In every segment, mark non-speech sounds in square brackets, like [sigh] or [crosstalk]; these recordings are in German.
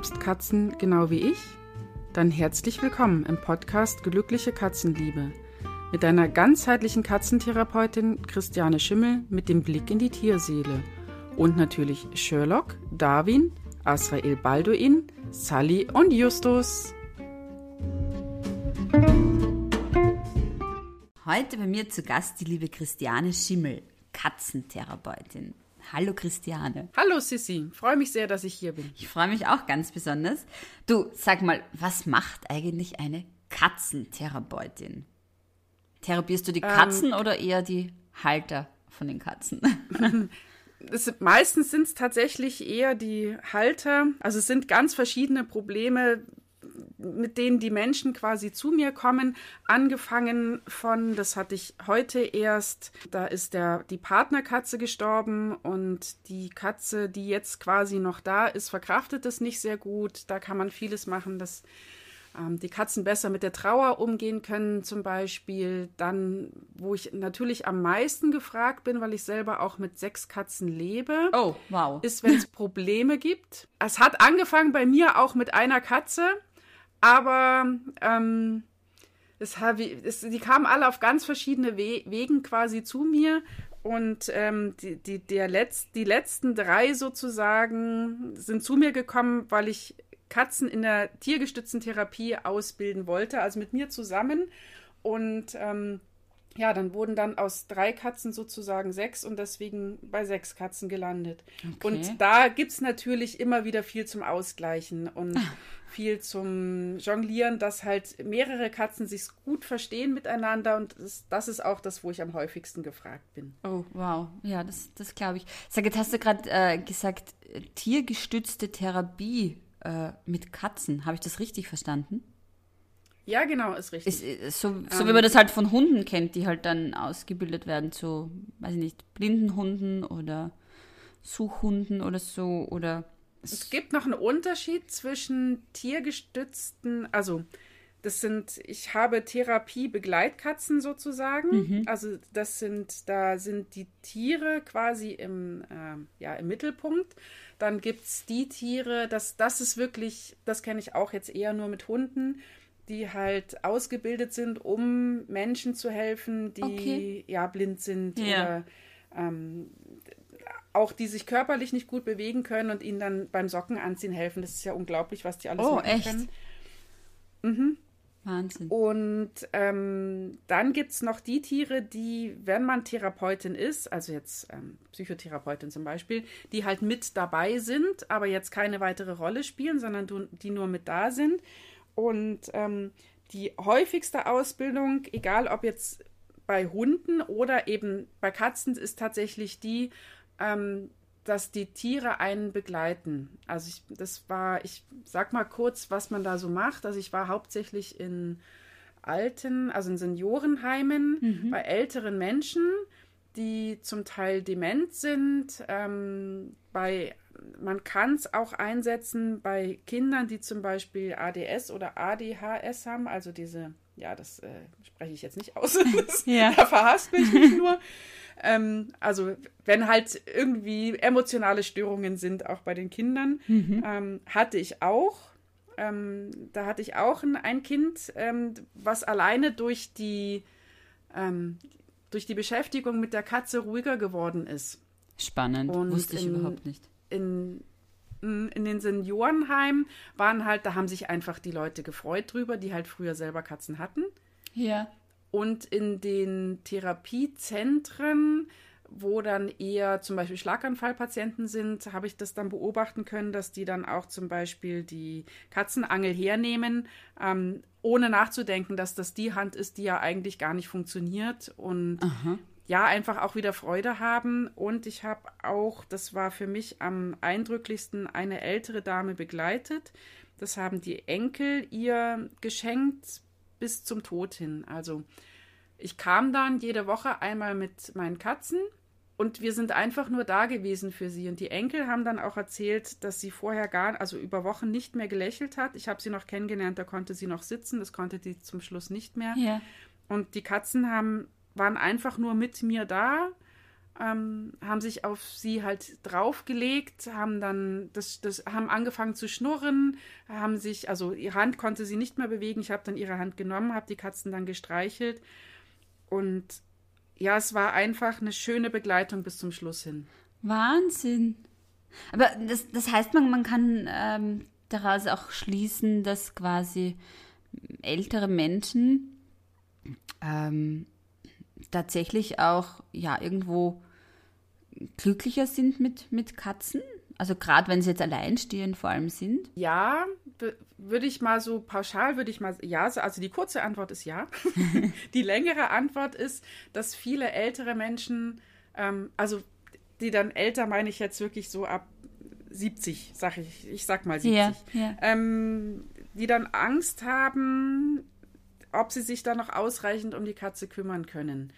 liebst Katzen genau wie ich? Dann herzlich willkommen im Podcast Glückliche Katzenliebe mit deiner ganzheitlichen Katzentherapeutin Christiane Schimmel mit dem Blick in die Tierseele und natürlich Sherlock, Darwin, Asrael Balduin, Sally und Justus. Heute bei mir zu Gast die liebe Christiane Schimmel, Katzentherapeutin. Hallo Christiane. Hallo Sissi, freue mich sehr, dass ich hier bin. Ich freue mich auch ganz besonders. Du, sag mal, was macht eigentlich eine Katzentherapeutin? Therapierst du die Katzen ähm, oder eher die Halter von den Katzen? [laughs] es, meistens sind es tatsächlich eher die Halter. Also es sind ganz verschiedene Probleme, mit denen die Menschen quasi zu mir kommen, angefangen von, das hatte ich heute erst, da ist der, die Partnerkatze gestorben und die Katze, die jetzt quasi noch da ist, verkraftet es nicht sehr gut. Da kann man vieles machen, dass ähm, die Katzen besser mit der Trauer umgehen können, zum Beispiel. Dann, wo ich natürlich am meisten gefragt bin, weil ich selber auch mit sechs Katzen lebe, oh, wow. ist, wenn es [laughs] Probleme gibt. Es hat angefangen bei mir auch mit einer Katze. Aber ähm, es, es, die kamen alle auf ganz verschiedene We Wegen quasi zu mir. Und ähm, die, die, der Letz-, die letzten drei sozusagen sind zu mir gekommen, weil ich Katzen in der tiergestützten Therapie ausbilden wollte, also mit mir zusammen. Und ähm, ja, dann wurden dann aus drei Katzen sozusagen sechs und deswegen bei sechs Katzen gelandet. Okay. Und da gibt es natürlich immer wieder viel zum Ausgleichen und ah. viel zum Jonglieren, dass halt mehrere Katzen sich gut verstehen miteinander und das, das, ist auch das, wo ich am häufigsten gefragt bin. Oh, wow. Ja, das, das glaube ich. Sag, jetzt hast du gerade äh, gesagt, äh, tiergestützte Therapie äh, mit Katzen. Habe ich das richtig verstanden? Ja, genau, ist richtig. Ist, äh, so, so ähm, wie man das halt von Hunden kennt, die halt dann ausgebildet werden zu, weiß ich nicht, blinden Hunden oder Suchhunden oder so oder. Es gibt noch einen Unterschied zwischen tiergestützten, also das sind, ich habe Therapie-Begleitkatzen sozusagen. Mhm. Also das sind, da sind die Tiere quasi im, äh, ja, im Mittelpunkt. Dann gibt es die Tiere, das, das ist wirklich, das kenne ich auch jetzt eher nur mit Hunden die halt ausgebildet sind, um Menschen zu helfen, die okay. ja blind sind ja. oder ähm, auch die sich körperlich nicht gut bewegen können und ihnen dann beim Socken anziehen helfen. Das ist ja unglaublich, was die alles oh, machen echt? können. Mhm. Wahnsinn. Und ähm, dann gibt es noch die Tiere, die, wenn man Therapeutin ist, also jetzt ähm, Psychotherapeutin zum Beispiel, die halt mit dabei sind, aber jetzt keine weitere Rolle spielen, sondern die nur mit da sind. Und ähm, die häufigste Ausbildung, egal ob jetzt bei Hunden oder eben bei Katzen, ist tatsächlich die, ähm, dass die Tiere einen begleiten. Also ich, das war, ich sag mal kurz, was man da so macht. Also ich war hauptsächlich in alten, also in Seniorenheimen mhm. bei älteren Menschen, die zum Teil dement sind, ähm, bei man kann es auch einsetzen bei Kindern, die zum Beispiel ADS oder ADHS haben, also diese, ja, das äh, spreche ich jetzt nicht aus, [laughs] das, ja. da verhasst mich nicht nur. Ähm, also wenn halt irgendwie emotionale Störungen sind, auch bei den Kindern, mhm. ähm, hatte ich auch. Ähm, da hatte ich auch ein, ein Kind, ähm, was alleine durch die, ähm, durch die Beschäftigung mit der Katze ruhiger geworden ist. Spannend, Und wusste ich in, überhaupt nicht in, in den Seniorenheimen waren halt, da haben sich einfach die Leute gefreut drüber, die halt früher selber Katzen hatten. Ja. Und in den Therapiezentren, wo dann eher zum Beispiel Schlaganfallpatienten sind, habe ich das dann beobachten können, dass die dann auch zum Beispiel die Katzenangel hernehmen, ähm, ohne nachzudenken, dass das die Hand ist, die ja eigentlich gar nicht funktioniert. Und Aha ja, einfach auch wieder Freude haben. Und ich habe auch, das war für mich am eindrücklichsten, eine ältere Dame begleitet. Das haben die Enkel ihr geschenkt bis zum Tod hin. Also ich kam dann jede Woche einmal mit meinen Katzen und wir sind einfach nur da gewesen für sie. Und die Enkel haben dann auch erzählt, dass sie vorher gar, also über Wochen nicht mehr gelächelt hat. Ich habe sie noch kennengelernt, da konnte sie noch sitzen, das konnte die zum Schluss nicht mehr. Ja. Und die Katzen haben waren einfach nur mit mir da. ähm, haben sich auf sie halt draufgelegt, haben dann das, das, haben angefangen zu schnurren, haben sich, also ihre Hand konnte sie nicht mehr bewegen. Ich habe dann ihre Hand genommen, habe die Katzen dann gestreichelt und ja, es war einfach eine schöne Begleitung bis zum Schluss hin. Wahnsinn. Aber das, das heißt, man, man kann ähm, daraus auch schließen, dass quasi ältere Menschen ähm, tatsächlich auch ja irgendwo glücklicher sind mit, mit Katzen? Also gerade wenn sie jetzt alleinstehend vor allem sind? Ja, würde ich mal so pauschal, würde ich mal ja, also die kurze Antwort ist ja. [laughs] die längere Antwort ist, dass viele ältere Menschen, ähm, also die dann älter meine ich jetzt wirklich so ab 70, sag ich, ich sag mal 70, ja, ja. Ähm, die dann Angst haben, ob sie sich da noch ausreichend um die Katze kümmern können.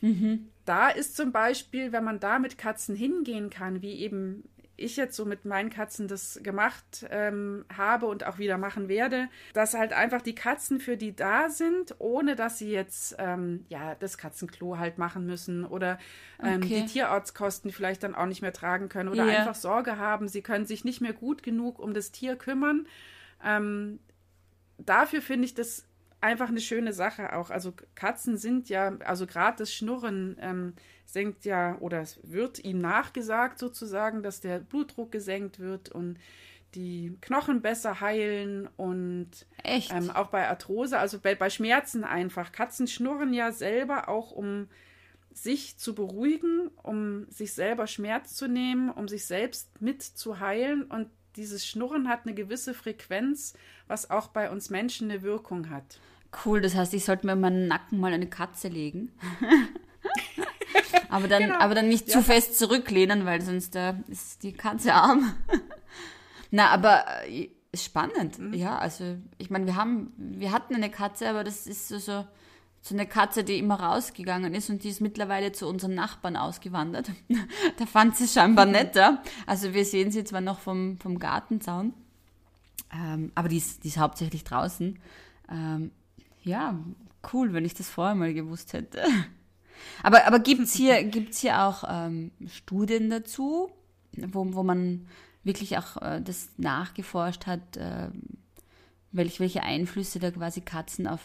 Mhm. Da ist zum Beispiel, wenn man da mit Katzen hingehen kann, wie eben ich jetzt so mit meinen Katzen das gemacht ähm, habe und auch wieder machen werde, dass halt einfach die Katzen für die da sind, ohne dass sie jetzt ähm, ja das Katzenklo halt machen müssen oder ähm, okay. die Tierarztkosten vielleicht dann auch nicht mehr tragen können oder yeah. einfach Sorge haben, sie können sich nicht mehr gut genug um das Tier kümmern. Ähm, dafür finde ich das einfach eine schöne Sache auch. Also Katzen sind ja, also gerade das Schnurren ähm, senkt ja, oder es wird ihm nachgesagt sozusagen, dass der Blutdruck gesenkt wird und die Knochen besser heilen und ähm, auch bei Arthrose, also bei, bei Schmerzen einfach. Katzen schnurren ja selber auch, um sich zu beruhigen, um sich selber Schmerz zu nehmen, um sich selbst mit zu heilen. Und dieses Schnurren hat eine gewisse Frequenz, was auch bei uns Menschen eine Wirkung hat. Cool, das heißt, ich sollte mir in meinen Nacken mal eine Katze legen. [laughs] aber, dann, genau. aber dann nicht ja. zu fest zurücklehnen, weil sonst äh, ist die Katze arm. [laughs] Na, aber äh, ist spannend. Mhm. Ja, also ich meine, wir haben, wir hatten eine Katze, aber das ist so, so, so eine Katze, die immer rausgegangen ist und die ist mittlerweile zu unseren Nachbarn ausgewandert. [laughs] da fand sie scheinbar mhm. netter. Also wir sehen sie zwar noch vom, vom Gartenzaun, ähm, aber die ist, die ist hauptsächlich draußen. Ähm, ja, cool, wenn ich das vorher mal gewusst hätte. [laughs] Aber, aber gibt es hier, [laughs] gibt's hier auch ähm, Studien dazu, wo, wo man wirklich auch äh, das nachgeforscht hat, äh, welch, welche Einflüsse da quasi Katzen auf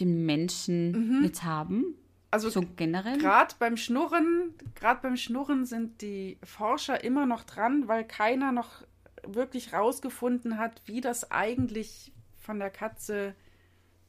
den Menschen mhm. jetzt haben? Also so generell? Gerade beim Schnurren, gerade beim Schnurren sind die Forscher immer noch dran, weil keiner noch wirklich rausgefunden hat, wie das eigentlich von der Katze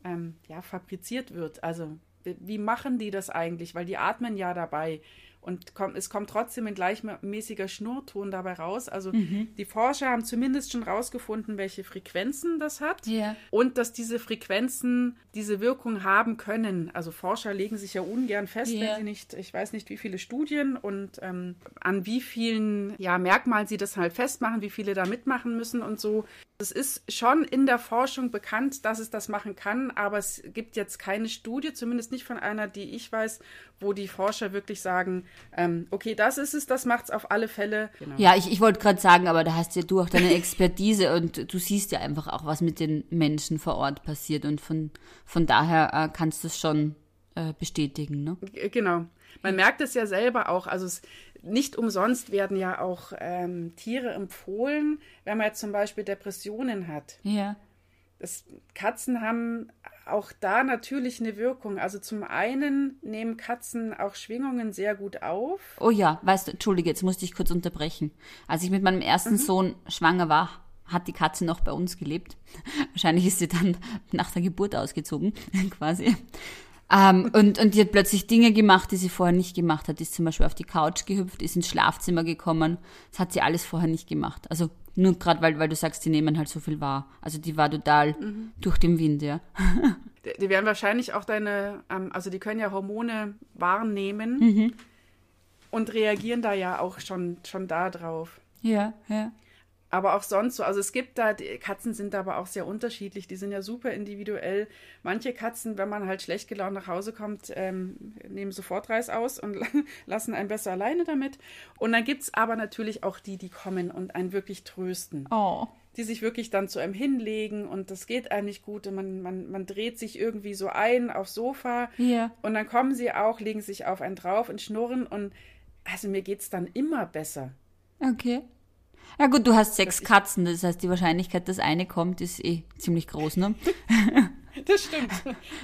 ähm, ja, fabriziert wird. Also wie machen die das eigentlich? Weil die atmen ja dabei und kommt, es kommt trotzdem ein gleichmäßiger Schnurton dabei raus. Also mhm. die Forscher haben zumindest schon rausgefunden, welche Frequenzen das hat yeah. und dass diese Frequenzen diese Wirkung haben können. Also Forscher legen sich ja ungern fest, yeah. wenn sie nicht, ich weiß nicht, wie viele Studien und ähm, an wie vielen ja, Merkmalen sie das halt festmachen, wie viele da mitmachen müssen und so. Es ist schon in der Forschung bekannt, dass es das machen kann, aber es gibt jetzt keine Studie, zumindest nicht von einer, die ich weiß, wo die Forscher wirklich sagen, ähm, okay, das ist es, das macht es auf alle Fälle. Genau. Ja, ich, ich wollte gerade sagen, aber da hast ja du auch deine [laughs] Expertise und du siehst ja einfach auch, was mit den Menschen vor Ort passiert und von, von daher äh, kannst du es schon äh, bestätigen, ne? Genau. Man merkt es ja selber auch, also es, nicht umsonst werden ja auch ähm, Tiere empfohlen, wenn man jetzt zum Beispiel Depressionen hat. Ja. Das, Katzen haben auch da natürlich eine Wirkung. Also zum einen nehmen Katzen auch Schwingungen sehr gut auf. Oh ja, weißt du, entschuldige, jetzt musste ich kurz unterbrechen. Als ich mit meinem ersten mhm. Sohn schwanger war, hat die Katze noch bei uns gelebt. [laughs] Wahrscheinlich ist sie dann nach der Geburt ausgezogen, [laughs] quasi. Ähm, und, und die hat plötzlich Dinge gemacht, die sie vorher nicht gemacht hat. Die ist zum Beispiel auf die Couch gehüpft, ist ins Schlafzimmer gekommen. Das hat sie alles vorher nicht gemacht. Also nur gerade, weil, weil du sagst, die nehmen halt so viel wahr. Also die war total mhm. durch den Wind, ja. [laughs] die, die werden wahrscheinlich auch deine, ähm, also die können ja Hormone wahrnehmen mhm. und reagieren da ja auch schon, schon da drauf. Ja, ja aber auch sonst so. Also es gibt da, die Katzen sind aber auch sehr unterschiedlich. Die sind ja super individuell. Manche Katzen, wenn man halt schlecht gelaunt nach Hause kommt, ähm, nehmen sofort Reis aus und [laughs] lassen einen besser alleine damit. Und dann gibt es aber natürlich auch die, die kommen und einen wirklich trösten. Oh. die sich wirklich dann zu einem hinlegen und das geht eigentlich gut und man, man, man dreht sich irgendwie so ein aufs Sofa Ja. und dann kommen sie auch, legen sich auf einen drauf und schnurren und also mir geht es dann immer besser. Okay. Ja gut, du hast sechs Katzen, das heißt, die Wahrscheinlichkeit, dass eine kommt, ist eh ziemlich groß, ne? [laughs] Das stimmt.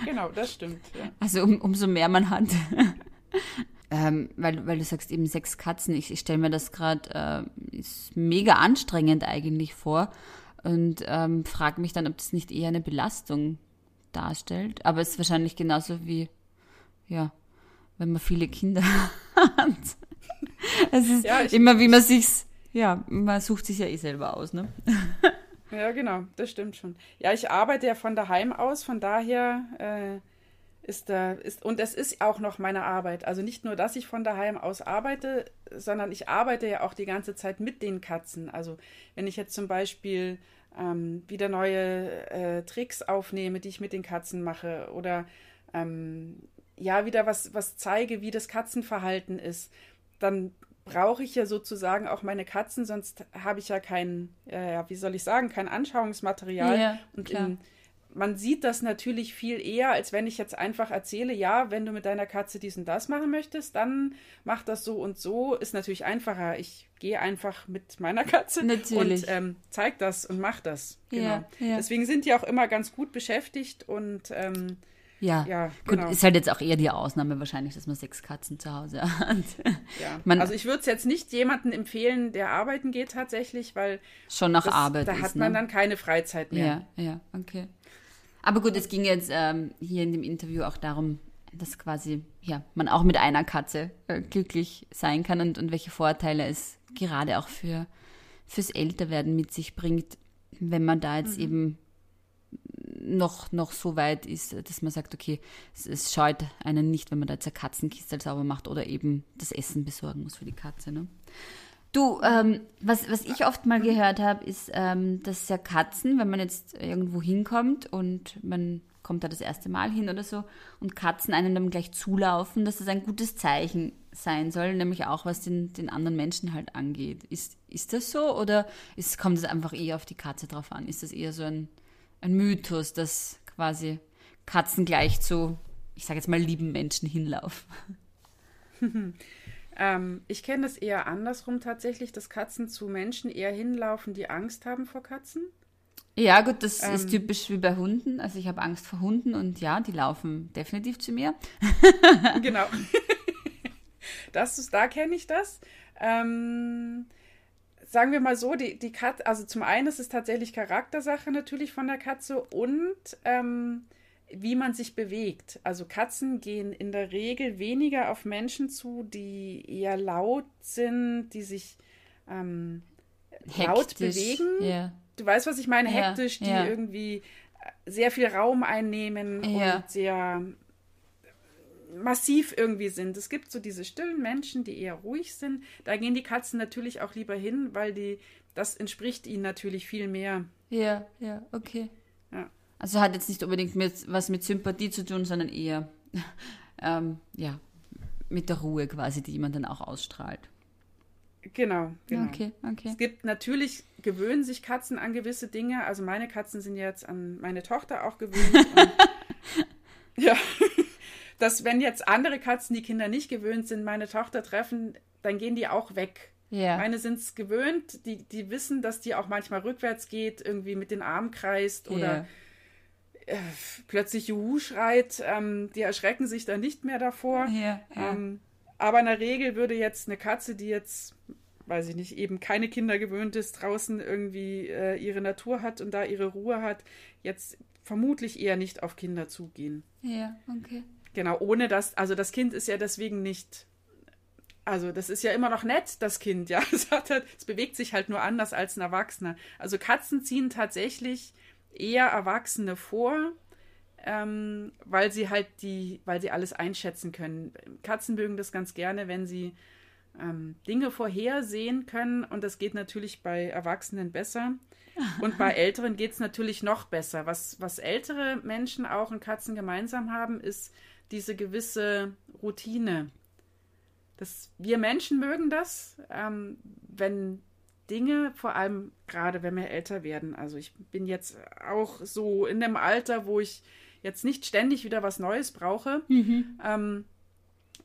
genau, das stimmt. Ja. Also um, umso mehr man hat. [laughs] ähm, weil, weil du sagst eben sechs Katzen, ich, ich stelle mir das gerade äh, ist mega anstrengend eigentlich vor und ähm, frage mich dann, ob das nicht eher eine Belastung darstellt. Aber es ist wahrscheinlich genauso wie, ja, wenn man viele Kinder [laughs] hat. Es ist Ja, immer, wie man sich's, ja, man sucht sich ja eh selber aus, ne? [laughs] Ja, genau, das stimmt schon. Ja, ich arbeite ja von daheim aus, von daher äh, ist da, ist, und es ist auch noch meine Arbeit. Also nicht nur, dass ich von daheim aus arbeite, sondern ich arbeite ja auch die ganze Zeit mit den Katzen. Also wenn ich jetzt zum Beispiel ähm, wieder neue äh, Tricks aufnehme, die ich mit den Katzen mache, oder ähm, ja, wieder was, was zeige, wie das Katzenverhalten ist, dann brauche ich ja sozusagen auch meine Katzen, sonst habe ich ja kein, äh, wie soll ich sagen, kein Anschauungsmaterial. Ja, und in, man sieht das natürlich viel eher, als wenn ich jetzt einfach erzähle, ja, wenn du mit deiner Katze dies und das machen möchtest, dann mach das so und so. Ist natürlich einfacher. Ich gehe einfach mit meiner Katze Natürlich. und ähm, zeig das und mach das. Genau. Ja, ja. Deswegen sind die auch immer ganz gut beschäftigt und ähm, Ja, Ja, gut, genau. ist halt jetzt auch eher die Ausnahme wahrscheinlich, dass man sechs Katzen zu Hause [laughs] hat. ja. Man- also ich würde es jetzt nicht jemandem empfehlen, der arbeiten geht tatsächlich, weil Schon nach das, Arbeit da ist, hat ne? man dann keine Freizeit mehr. Ja, ja, okay. Aber gut, es ging jetzt ähm, hier in dem Interview auch darum, dass quasi ja, man auch mit einer Katze äh, glücklich sein kann und, und welche Vorteile es gerade auch für, fürs Älterwerden mit sich bringt, wenn man da Mhm. jetzt eben noch, noch so weit ist, dass man sagt, okay, es, es scheut einen nicht, wenn man da jetzt eine Katzenkiste sauber macht oder eben das Essen besorgen muss für die Katze. Ne? Du, ähm, was, was ich oft mal gehört habe, ist, ähm, dass ja Katzen, wenn man jetzt irgendwo hinkommt und man kommt da das erste Mal hin oder so und Katzen einem dann gleich zulaufen, dass das ein gutes Zeichen sein soll, nämlich auch was den, den anderen Menschen halt angeht. Ist, ist das so oder ist, kommt es einfach eher auf die Katze drauf an? Ist das eher so ein, ein Mythos, dass quasi Katzen gleich zu, ich sage jetzt mal, lieben Menschen hinlaufen? [laughs] Ähm, ich kenne das eher andersrum tatsächlich, dass Katzen zu Menschen eher hinlaufen, die Angst haben vor Katzen. Ja, gut, das Ähm. ist typisch wie bei Hunden. Also ich habe Angst vor Hunden und ja, die laufen definitiv zu mir. genau. [laughs] das ist, da kenne ich das. Ähm, sagen wir mal so, die, die Katze, also zum einen ist es tatsächlich Charaktersache natürlich von der Katze und ähm, wie man sich bewegt. Also Katzen gehen in der Regel weniger auf Menschen zu, die eher laut sind, die sich ähm, laut bewegen. Ja. Du weißt, was ich meine, hektisch, die ja. irgendwie sehr viel Raum einnehmen und sehr massiv irgendwie sind. Es gibt so diese stillen Menschen, die eher ruhig sind. Da gehen die Katzen natürlich auch lieber hin, weil die, das entspricht ihnen natürlich viel mehr. ja, ja, okay. Ja. Also hat jetzt nicht unbedingt mit, was mit Sympathie zu tun, sondern eher [laughs] ähm, ja, mit der Ruhe quasi, die man dann auch ausstrahlt. Genau, genau. Okay, okay. Es gibt natürlich, gewöhnen sich Katzen an gewisse Dinge. Also meine Katzen sind jetzt an meine Tochter auch gewöhnt. [laughs] und, ja, [laughs] dass wenn jetzt andere Katzen, die Kinder nicht gewöhnt sind, meine Tochter treffen, dann gehen die auch weg. Ja. Meine sind es gewöhnt, die, die wissen, dass die auch manchmal rückwärts geht, irgendwie mit den Armen kreist oder ja. plötzlich Juhu schreit. Ähm, die erschrecken sich dann nicht mehr davor. Ja. Ähm, aber in der Regel würde jetzt eine Katze, die jetzt, weiß ich nicht, eben keine Kinder gewöhnt ist, draußen irgendwie äh, ihre Natur hat und da ihre Ruhe hat, jetzt vermutlich eher nicht auf Kinder zugehen. ja, okay. Genau, ohne dass, also das Kind ist ja deswegen nicht, also das ist ja immer noch nett, das Kind, ja. [laughs] Es, hat halt, es bewegt sich halt nur anders als ein Erwachsener. Also Katzen ziehen tatsächlich eher Erwachsene vor, ähm, weil sie halt die, weil sie alles einschätzen können. Katzen mögen das ganz gerne, wenn sie ähm, Dinge vorhersehen können und das geht natürlich bei Erwachsenen besser. [laughs] Und bei Älteren geht es natürlich noch besser. Was, was ältere Menschen auch und Katzen gemeinsam haben, ist diese gewisse Routine. Das, wir Menschen mögen das, ähm, wenn Dinge, vor allem gerade wenn wir älter werden. Also ich bin jetzt auch so in dem Alter, wo ich jetzt nicht ständig wieder was Neues brauche. Mhm. Ähm,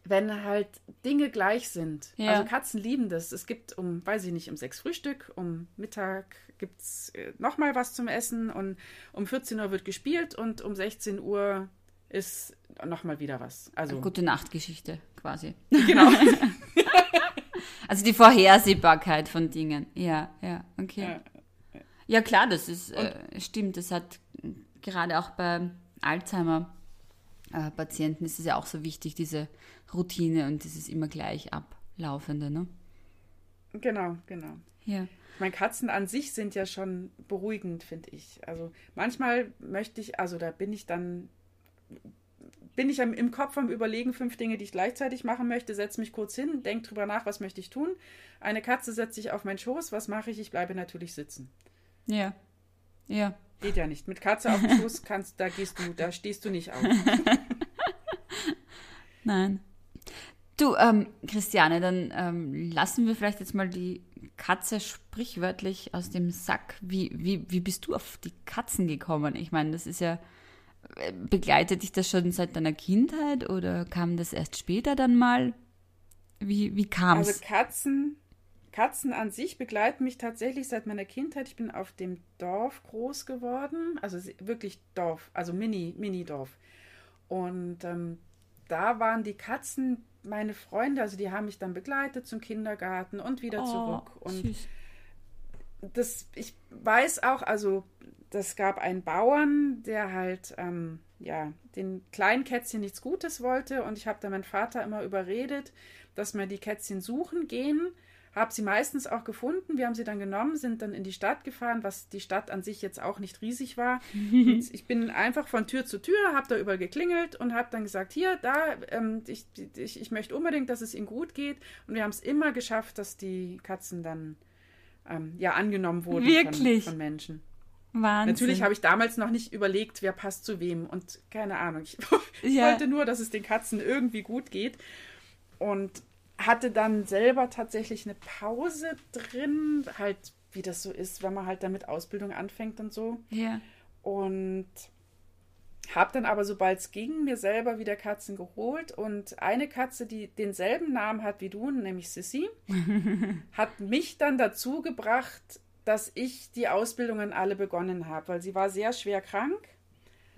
wenn halt Dinge gleich sind. Ja. Also Katzen lieben das. Es gibt um, weiß ich nicht, um sechs Frühstück, um Mittag gibt es äh, nochmal was zum Essen und um 14 Uhr wird gespielt und um 16 Uhr ist nochmal wieder was. Also Eine gute Nachtgeschichte quasi. Genau. [laughs] also die Vorhersehbarkeit von Dingen. Ja, ja, okay. Ja, ja klar, das ist äh, stimmt. Das hat gerade auch bei Alzheimer-Patienten ist es ja auch so wichtig, diese Routine und dieses immer gleich ablaufende, ne? Genau, genau. Ja. Ich meine, Katzen an sich sind ja schon beruhigend, finde ich. Also manchmal möchte ich, also da bin ich dann, bin ich im Kopf am Überlegen, fünf Dinge, die ich gleichzeitig machen möchte, setze mich kurz hin, denke drüber nach, was möchte ich tun. Eine Katze setzt sich auf meinen Schoß, was mache ich? Ich bleibe natürlich sitzen. Ja. Ja. Geht ja nicht. Mit Katze auf dem Schoß kannst, da gehst du, da stehst du nicht auf. [laughs] Nein. Du, ähm, Christiane, dann ähm, lassen wir vielleicht jetzt mal die Katze sprichwörtlich aus dem Sack. Wie, wie, wie bist du auf die Katzen gekommen? Ich meine, das ist ja, begleitet dich das schon seit deiner Kindheit oder kam das erst später dann mal? Wie, wie kam es? Also Katzen, Katzen an sich begleiten mich tatsächlich seit meiner Kindheit. Ich bin auf dem Dorf groß geworden, also wirklich Dorf, also Mini, Mini-Dorf. Und ähm, da waren die Katzen meine Freunde, also die haben mich dann begleitet zum Kindergarten und wieder oh, zurück. Und süß. Das, ich weiß auch, also das gab einen Bauern, der halt ähm, ja den kleinen Kätzchen nichts Gutes wollte und ich habe da meinen Vater immer überredet, dass wir die Kätzchen suchen gehen habe sie meistens auch gefunden. Wir haben sie dann genommen, sind dann in die Stadt gefahren, was die Stadt an sich jetzt auch nicht riesig war. [laughs] ich bin einfach von Tür zu Tür, habe da über geklingelt und habe dann gesagt, hier, da, ähm, ich, ich, ich möchte unbedingt, dass es ihnen gut geht. Und wir haben es immer geschafft, dass die Katzen dann ähm, ja angenommen wurden Wirklich? Von, von Menschen. Wahnsinn. Natürlich habe ich damals noch nicht überlegt, wer passt zu wem und keine Ahnung. Ich, [laughs] ich ja. wollte nur, dass es den Katzen irgendwie gut geht. Und hatte dann selber tatsächlich eine Pause drin, halt wie das so ist, wenn man halt damit Ausbildung anfängt und so. Ja. Und habe dann aber, sobald es ging, mir selber wieder Katzen geholt. Und eine Katze, die denselben Namen hat wie du, nämlich Sissy, [laughs] hat mich dann dazu gebracht, dass ich die Ausbildungen alle begonnen habe, weil sie war sehr schwer krank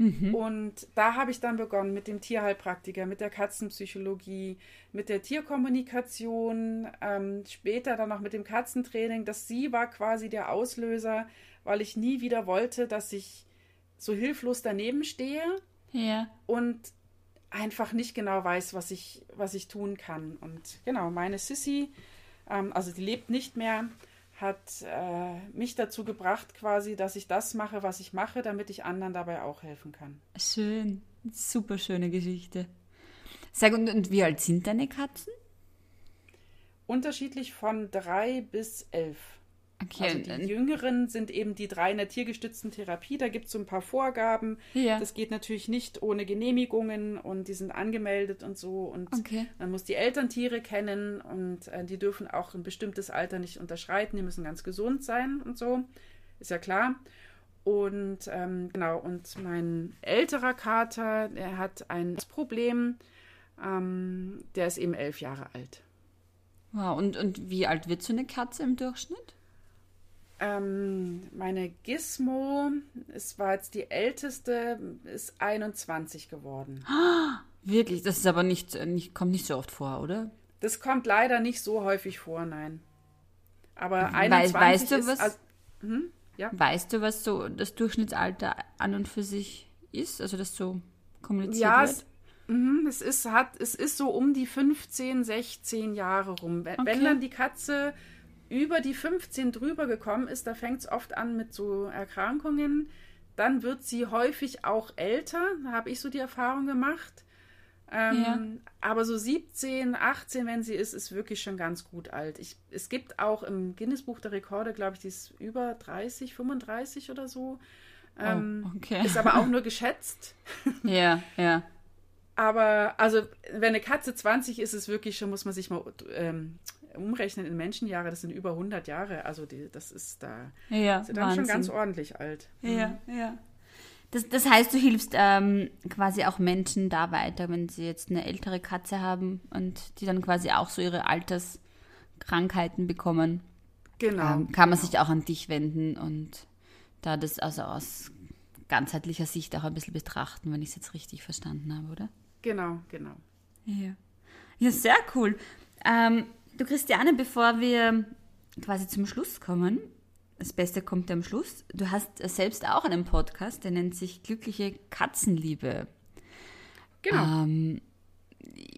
Mhm. Und da habe ich dann begonnen mit dem Tierheilpraktiker, mit der Katzenpsychologie, mit der Tierkommunikation, ähm, später dann noch mit dem Katzentraining. Das sie war quasi der Auslöser, weil ich nie wieder wollte, dass ich so hilflos daneben stehe ja. und einfach nicht genau weiß, was ich, was ich tun kann. Und genau, meine Sissy, ähm, also die lebt nicht mehr, hat äh, mich dazu gebracht, quasi, dass ich das mache, was ich mache, damit ich anderen dabei auch helfen kann. Schön, super schöne Geschichte. Sag, und, und wie alt sind deine Katzen? Unterschiedlich von drei bis elf. Okay, also die Jüngeren sind eben die drei in der tiergestützten Therapie. Da gibt es so ein paar Vorgaben. Ja. Das geht natürlich nicht ohne Genehmigungen und die sind angemeldet und so. Und okay. man muss die Elterntiere kennen und äh, die dürfen auch ein bestimmtes Alter nicht unterschreiten. Die müssen ganz gesund sein und so. Ist ja klar. Und ähm, genau, und mein älterer Kater, der hat ein Problem. Ähm, der ist eben elf Jahre alt. Wow, und, und wie alt wird so eine Katze im Durchschnitt? Ähm, meine Gizmo, es war jetzt die älteste, ist 21 geworden. wirklich? Das ist aber nicht, nicht, kommt nicht so oft vor, oder? Das kommt leider nicht so häufig vor, nein. Aber 21 weißt du, was, also, hm? ja? Weißt du, was so das Durchschnittsalter an und für sich ist? Also das so kommuniziert ja, wird? Es, mh, es, ist, hat, es ist so um die 15, 16 Jahre rum. Wenn, okay. wenn dann die Katze über die 15 drüber gekommen ist, da fängt es oft an mit so Erkrankungen. Dann wird sie häufig auch älter, da habe ich so die Erfahrung gemacht. Ähm, ja. Aber so 17, 18, wenn sie ist, ist wirklich schon ganz gut alt. Ich, es gibt auch im Guinness-Buch der Rekorde, glaube ich, die ist über 30, 35 oder so. Oh, ähm, oh, okay. Ist aber auch nur geschätzt. [laughs] Ja, ja. Aber also, wenn eine Katze 20 ist, ist es wirklich schon, muss man sich mal ähm, umrechnen in Menschenjahre, das sind über 100 Jahre. Also die, das ist da Ja, ist dann Wahnsinn. schon ganz ordentlich alt. Ja, ja. Das, das heißt, du hilfst ähm, quasi auch Menschen da weiter, wenn sie jetzt eine ältere Katze haben und die dann quasi auch so ihre Alterskrankheiten bekommen. Genau. ähm, kann man sich auch an dich wenden und da das also aus ganzheitlicher Sicht auch ein bisschen betrachten, wenn ich es jetzt richtig verstanden habe, oder? Genau, genau. Ja. Ja, sehr cool. Ähm, du Christiane, bevor wir quasi zum Schluss kommen, das Beste kommt am Schluss. Du hast selbst auch einen Podcast, der nennt sich Glückliche Katzenliebe. Genau. Ähm,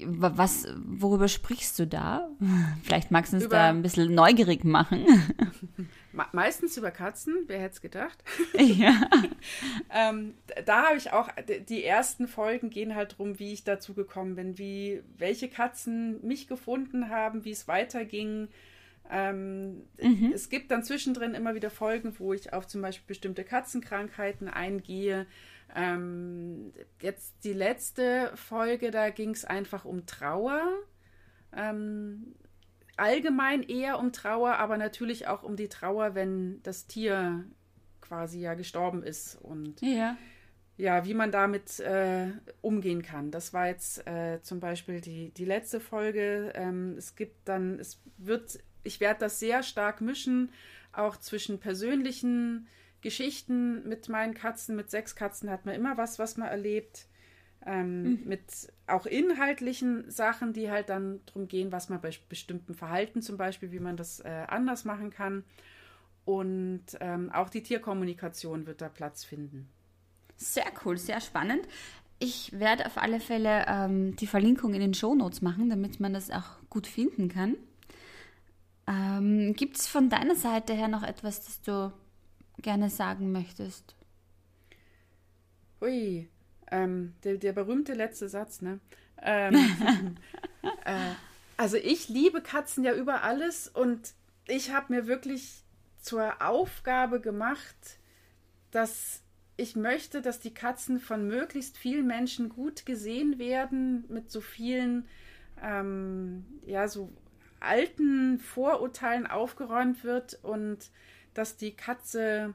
wa- was, worüber sprichst du da? [laughs] Vielleicht magst du uns Über- da ein bisschen neugierig machen. [laughs] Me- meistens über Katzen, wer hätte es gedacht? [laughs] ja. [laughs] Ähm, da habe ich auch, die ersten Folgen gehen halt darum, wie ich dazu gekommen bin, wie, welche Katzen mich gefunden haben, wie es weiterging. Ähm, Es gibt dann zwischendrin immer wieder Folgen, wo ich auf zum Beispiel bestimmte Katzenkrankheiten eingehe. Ähm, jetzt die letzte Folge, da ging es einfach um Trauer. Ähm, allgemein eher um Trauer, aber natürlich auch um die Trauer, wenn das Tier quasi ja gestorben ist und Ja. ja, wie man damit äh, umgehen kann. Das war jetzt äh, zum Beispiel die, die letzte Folge. Ähm, es gibt dann, es wird, ich werde das sehr stark mischen, auch zwischen persönlichen Geschichten mit meinen Katzen. Mit sechs Katzen hat man immer was, was man erlebt. Ähm, Mit auch inhaltlichen Sachen, die halt dann darum gehen, was man bei bestimmten Verhalten zum Beispiel, wie man das äh, anders machen kann. Und ähm, auch die Tierkommunikation wird da Platz finden. Sehr cool, sehr spannend. Ich werde auf alle Fälle ähm, die Verlinkung in den Shownotes machen, damit man das auch gut finden kann. Ähm, Gibt es von deiner Seite her noch etwas, das du gerne sagen möchtest? Ui, ähm, der, der berühmte letzte Satz, ne? Ähm, [laughs] äh, also ich liebe Katzen ja über alles und ich habe mir wirklich zur Aufgabe gemacht, dass ich möchte, dass die Katzen von möglichst vielen Menschen gut gesehen werden, mit so vielen, ähm, ja, so alten Vorurteilen aufgeräumt wird und dass die Katze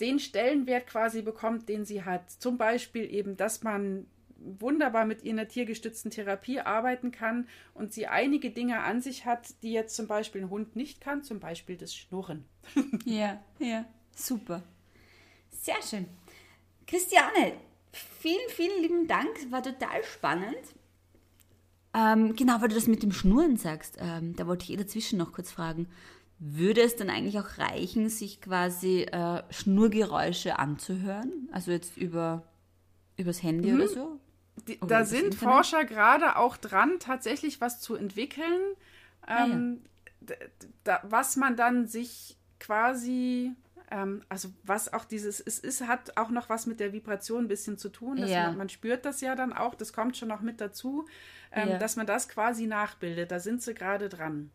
den Stellenwert quasi bekommt, den sie hat. Zum Beispiel eben, dass man wunderbar mit ihr in der tiergestützten Therapie arbeiten kann und sie einige Dinge an sich hat, die jetzt zum Beispiel ein Hund nicht kann, zum Beispiel das Schnurren. [laughs] Ja, ja, super. Sehr schön. Christiane, vielen, vielen lieben Dank. War total spannend. Ähm, genau, weil du das mit dem Schnurren sagst, ähm, da wollte ich eh dazwischen noch kurz fragen. Würde es dann eigentlich auch reichen, sich quasi äh, Schnurgeräusche anzuhören? Also jetzt über übers Handy oder so? Die, Oder da sind Internet? Forscher gerade auch dran, tatsächlich was zu entwickeln, Ah, ja. ähm, d- da, was man dann sich quasi, ähm, also was auch dieses, es ist, hat auch noch was mit der Vibration ein bisschen zu tun. Ja. man, man spürt das ja dann auch, das kommt schon noch mit dazu, ähm, Ja. dass man das quasi nachbildet. Da sind sie gerade dran.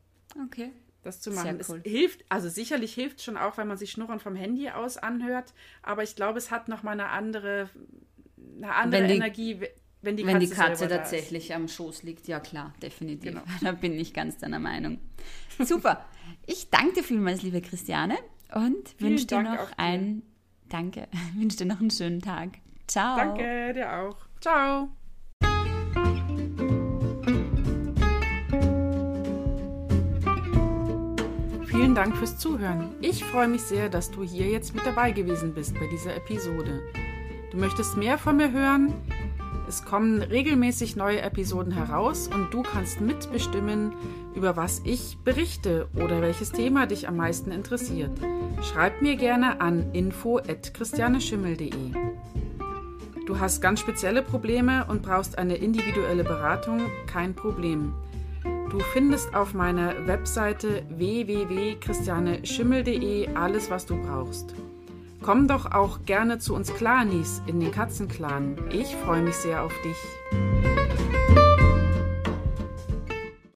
Okay. Das zu Sehr machen. cool. Es hilft, also sicherlich hilft schon auch, wenn man sich Schnurren vom Handy aus anhört, aber ich glaube, es hat nochmal eine andere, eine andere Wenn die- Energie, wenn die Wenn Katze, die Katze tatsächlich am Schoß liegt, ja klar, definitiv. Genau. [laughs] Da bin ich ganz deiner Meinung. Super. Ich danke dir vielmals, liebe Christiane, und wünsche dir noch einen, danke, [laughs] wünsche dir noch einen schönen Tag. Ciao. Danke, dir auch. Ciao. Vielen Dank fürs Zuhören. Ich freue mich sehr, dass du hier jetzt mit dabei gewesen bist bei dieser Episode. Du möchtest mehr von mir hören? Es kommen regelmäßig neue Episoden heraus und du kannst mitbestimmen, über was ich berichte oder welches Thema dich am meisten interessiert. Schreib mir gerne an info@christianeschimmel.de. Du hast ganz spezielle Probleme und brauchst eine individuelle Beratung? Kein Problem. Du findest auf meiner Webseite www.christianeschimmel.de alles, was du brauchst. Komm doch auch gerne zu uns Clanis in den Katzenclan. Ich freue mich sehr auf dich.